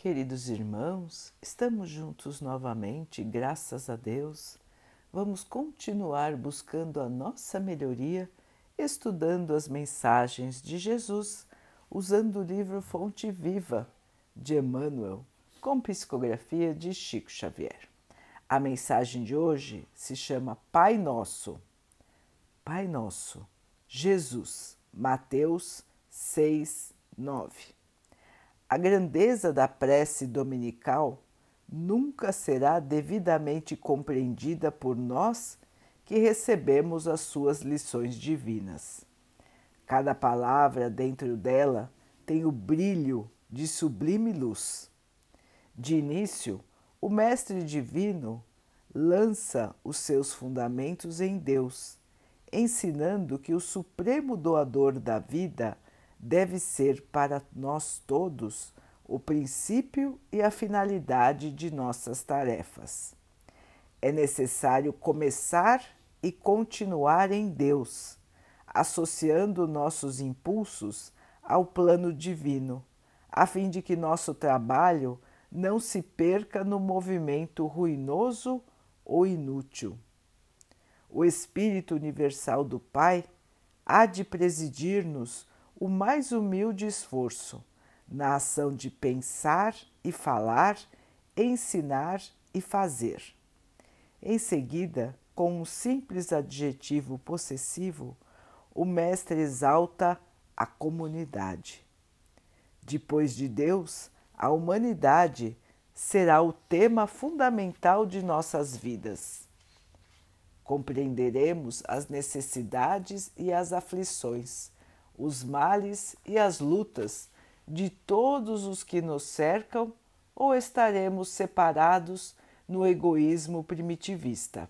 Queridos irmãos, estamos juntos novamente, graças a Deus. Vamos continuar buscando a nossa melhoria, estudando as mensagens de Jesus, usando o livro Fonte Viva de Emmanuel, com psicografia de Chico Xavier. A mensagem de hoje se chama Pai Nosso. Pai Nosso, Jesus, Mateus 6, 9. A grandeza da prece dominical nunca será devidamente compreendida por nós que recebemos as suas lições divinas. Cada palavra dentro dela tem o brilho de sublime luz. De início, o Mestre Divino lança os seus fundamentos em Deus, ensinando que o Supremo Doador da vida deve ser para nós todos o princípio e a finalidade de nossas tarefas. É necessário começar e continuar em Deus, associando nossos impulsos ao plano divino, a fim de que nosso trabalho não se perca no movimento ruinoso ou inútil. O Espírito Universal do Pai há de presidir-nos o mais humilde esforço na ação de pensar e falar, ensinar e fazer. Em seguida, com um simples adjetivo possessivo, o Mestre exalta a comunidade. Depois de Deus, a humanidade será o tema fundamental de nossas vidas. Compreenderemos as necessidades e as aflições os males e as lutas de todos os que nos cercam ou estaremos separados no egoísmo primitivista.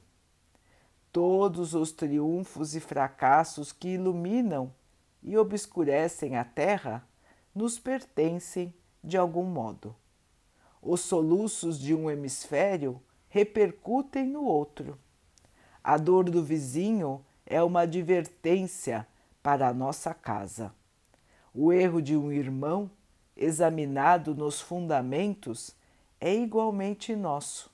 Todos os triunfos e fracassos que iluminam e obscurecem a terra nos pertencem de algum modo. Os soluços de um hemisfério repercutem no outro. A dor do vizinho é uma advertência para a nossa casa. O erro de um irmão, examinado nos fundamentos, é igualmente nosso,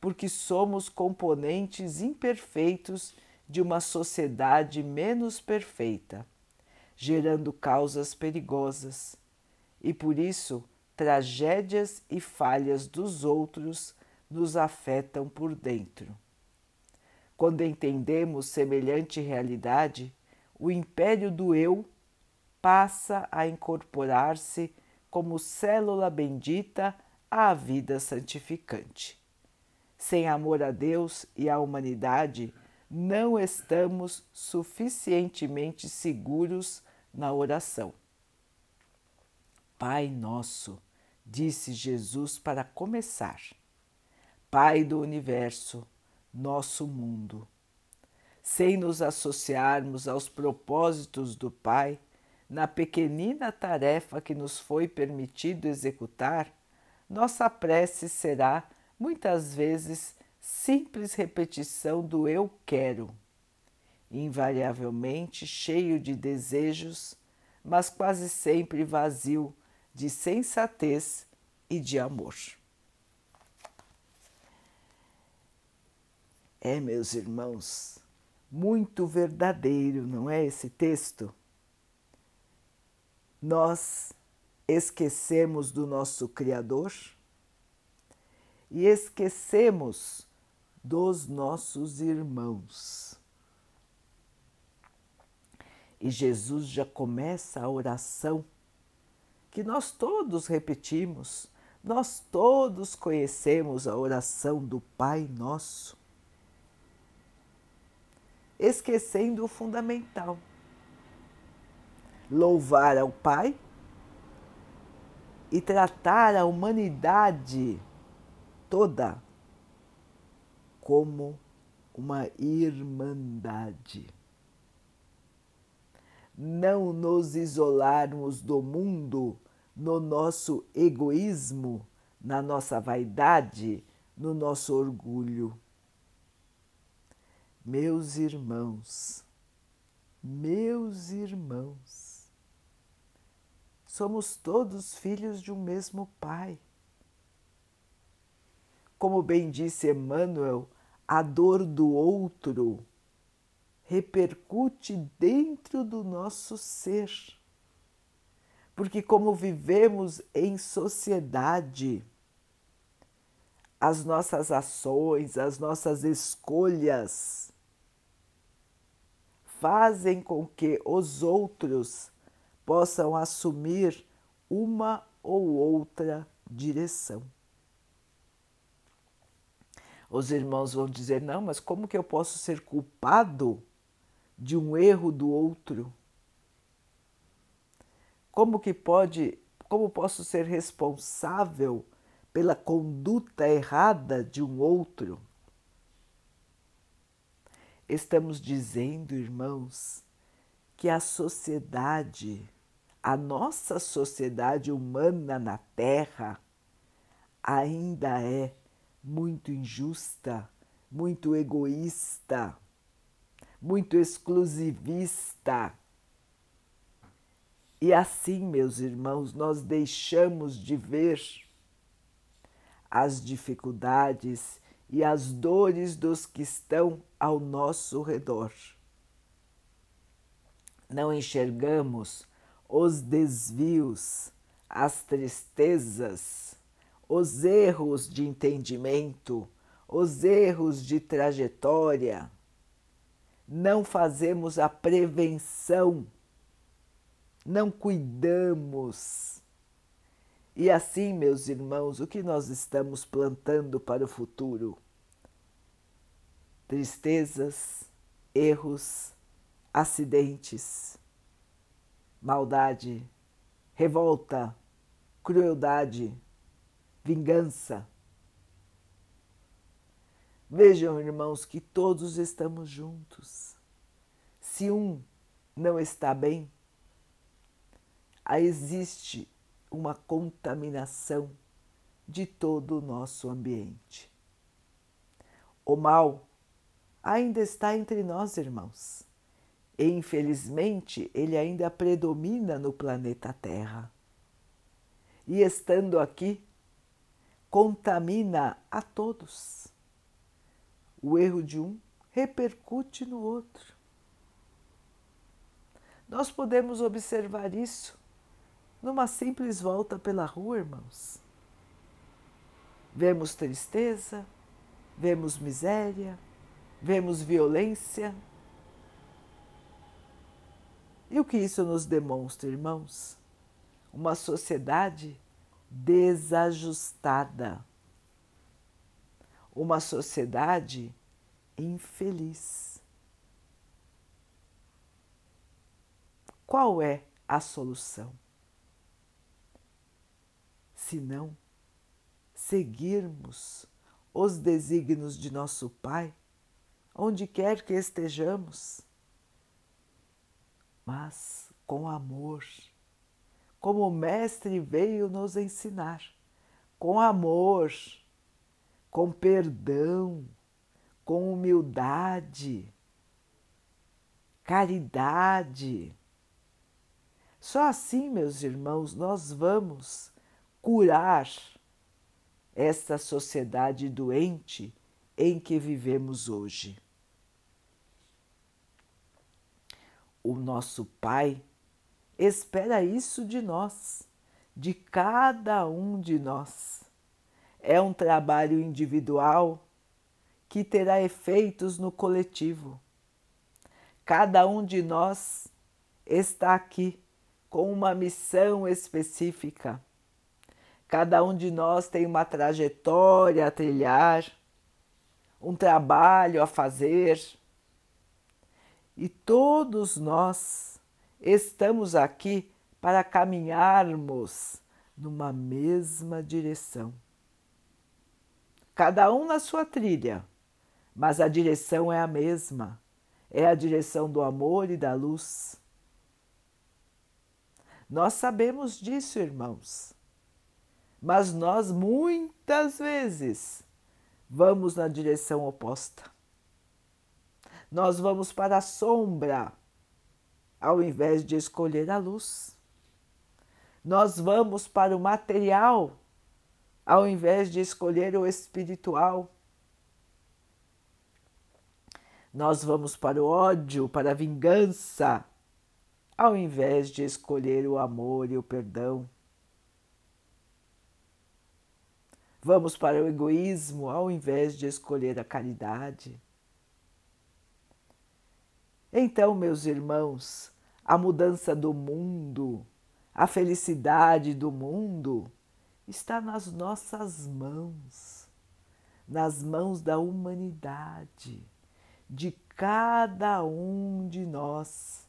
porque somos componentes imperfeitos de uma sociedade menos perfeita, gerando causas perigosas, e por isso tragédias e falhas dos outros nos afetam por dentro. Quando entendemos semelhante realidade, o império do eu passa a incorporar-se como célula bendita à vida santificante. Sem amor a Deus e à humanidade, não estamos suficientemente seguros na oração. Pai nosso, disse Jesus para começar, Pai do universo, nosso mundo sem nos associarmos aos propósitos do Pai, na pequenina tarefa que nos foi permitido executar, nossa prece será, muitas vezes, simples repetição do eu quero, invariavelmente cheio de desejos, mas quase sempre vazio de sensatez e de amor. É, meus irmãos, muito verdadeiro, não é esse texto? Nós esquecemos do nosso Criador e esquecemos dos nossos irmãos. E Jesus já começa a oração que nós todos repetimos, nós todos conhecemos a oração do Pai Nosso esquecendo o fundamental. Louvar ao Pai e tratar a humanidade toda como uma irmandade. Não nos isolarmos do mundo no nosso egoísmo, na nossa vaidade, no nosso orgulho meus irmãos, meus irmãos, somos todos filhos de um mesmo Pai. como bem disse Emmanuel, a dor do outro repercute dentro do nosso ser. Porque, como vivemos em sociedade, as nossas ações, as nossas escolhas fazem com que os outros possam assumir uma ou outra direção. Os irmãos vão dizer: não, mas como que eu posso ser culpado de um erro do outro? Como que pode, como posso ser responsável pela conduta errada de um outro? Estamos dizendo, irmãos, que a sociedade, a nossa sociedade humana na Terra, ainda é muito injusta, muito egoísta, muito exclusivista. E assim, meus irmãos, nós deixamos de ver as dificuldades e as dores dos que estão ao nosso redor. Não enxergamos os desvios, as tristezas, os erros de entendimento, os erros de trajetória, não fazemos a prevenção, não cuidamos. E assim, meus irmãos, o que nós estamos plantando para o futuro? Tristezas, erros, acidentes, maldade, revolta, crueldade vingança. Vejam, irmãos, que todos estamos juntos. Se um não está bem, existe uma contaminação de todo o nosso ambiente. O mal ainda está entre nós, irmãos, e infelizmente ele ainda predomina no planeta Terra. E estando aqui, contamina a todos. O erro de um repercute no outro. Nós podemos observar isso numa simples volta pela rua, irmãos. Vemos tristeza, vemos miséria, vemos violência. E o que isso nos demonstra, irmãos? Uma sociedade desajustada, uma sociedade infeliz. Qual é a solução? Se não seguirmos os desígnios de nosso Pai, onde quer que estejamos, mas com amor como o Mestre veio nos ensinar, com amor, com perdão, com humildade, caridade. Só assim, meus irmãos, nós vamos curar esta sociedade doente em que vivemos hoje. O nosso Pai espera isso de nós, de cada um de nós. É um trabalho individual que terá efeitos no coletivo. Cada um de nós está aqui com uma missão específica. Cada um de nós tem uma trajetória a trilhar, um trabalho a fazer. E todos nós Estamos aqui para caminharmos numa mesma direção. Cada um na sua trilha, mas a direção é a mesma. É a direção do amor e da luz. Nós sabemos disso, irmãos, mas nós muitas vezes vamos na direção oposta. Nós vamos para a sombra ao invés de escolher a luz. Nós vamos para o material ao invés de escolher o espiritual. Nós vamos para o ódio, para a vingança, ao invés de escolher o amor e o perdão. Vamos para o egoísmo ao invés de escolher a caridade. Então, meus irmãos, a mudança do mundo, a felicidade do mundo está nas nossas mãos, nas mãos da humanidade, de cada um de nós,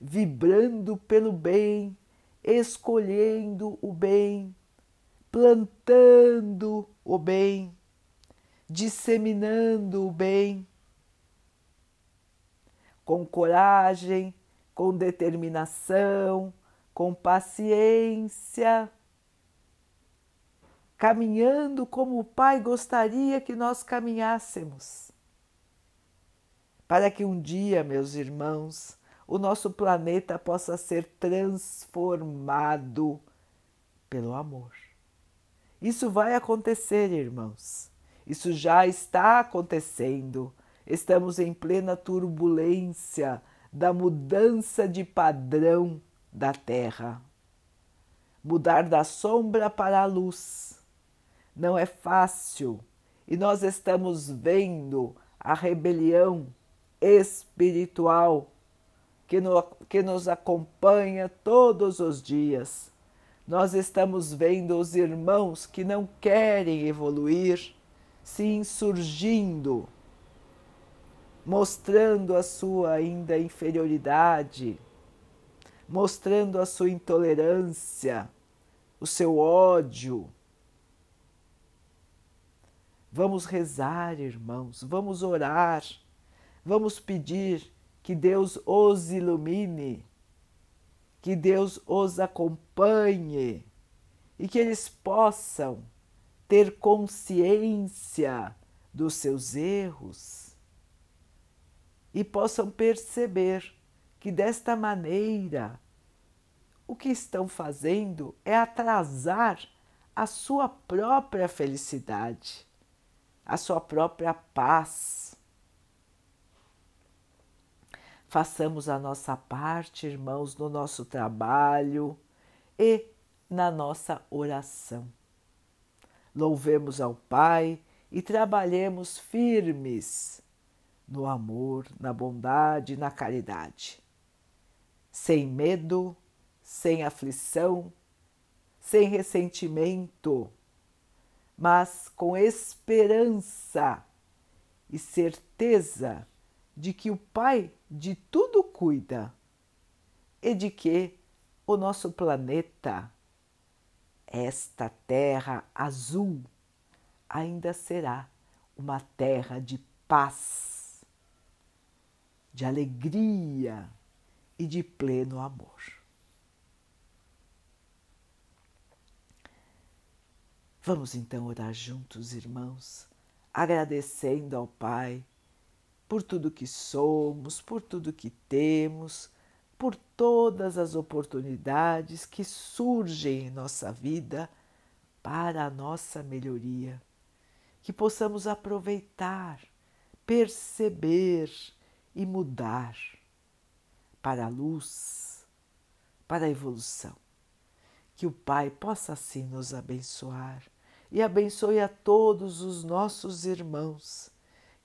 vibrando pelo bem, escolhendo o bem plantando o bem, disseminando o bem, com coragem, com determinação, com paciência, caminhando como o Pai gostaria que nós caminhássemos. Para que um dia, meus irmãos, o nosso planeta possa ser transformado pelo amor. Isso vai acontecer, irmãos. Isso já está acontecendo. Estamos em plena turbulência da mudança de padrão da Terra. Mudar da sombra para a luz não é fácil e nós estamos vendo a rebelião espiritual que, no, que nos acompanha todos os dias nós estamos vendo os irmãos que não querem evoluir se insurgindo, mostrando a sua ainda inferioridade, mostrando a sua intolerância, o seu ódio. Vamos rezar, irmãos, vamos orar, vamos pedir que Deus os ilumine que Deus os acompanhe e que eles possam ter consciência dos seus erros e possam perceber que desta maneira o que estão fazendo é atrasar a sua própria felicidade, a sua própria paz Façamos a nossa parte, irmãos, no nosso trabalho e na nossa oração. Louvemos ao Pai e trabalhemos firmes no amor, na bondade, na caridade. Sem medo, sem aflição, sem ressentimento, mas com esperança e certeza de que o Pai de tudo cuida e de que o nosso planeta, esta terra azul, ainda será uma terra de paz, de alegria e de pleno amor. Vamos então orar juntos, irmãos, agradecendo ao Pai por tudo que somos, por tudo que temos, por todas as oportunidades que surgem em nossa vida para a nossa melhoria. Que possamos aproveitar, perceber e mudar para a luz, para a evolução. Que o Pai possa assim nos abençoar e abençoe a todos os nossos irmãos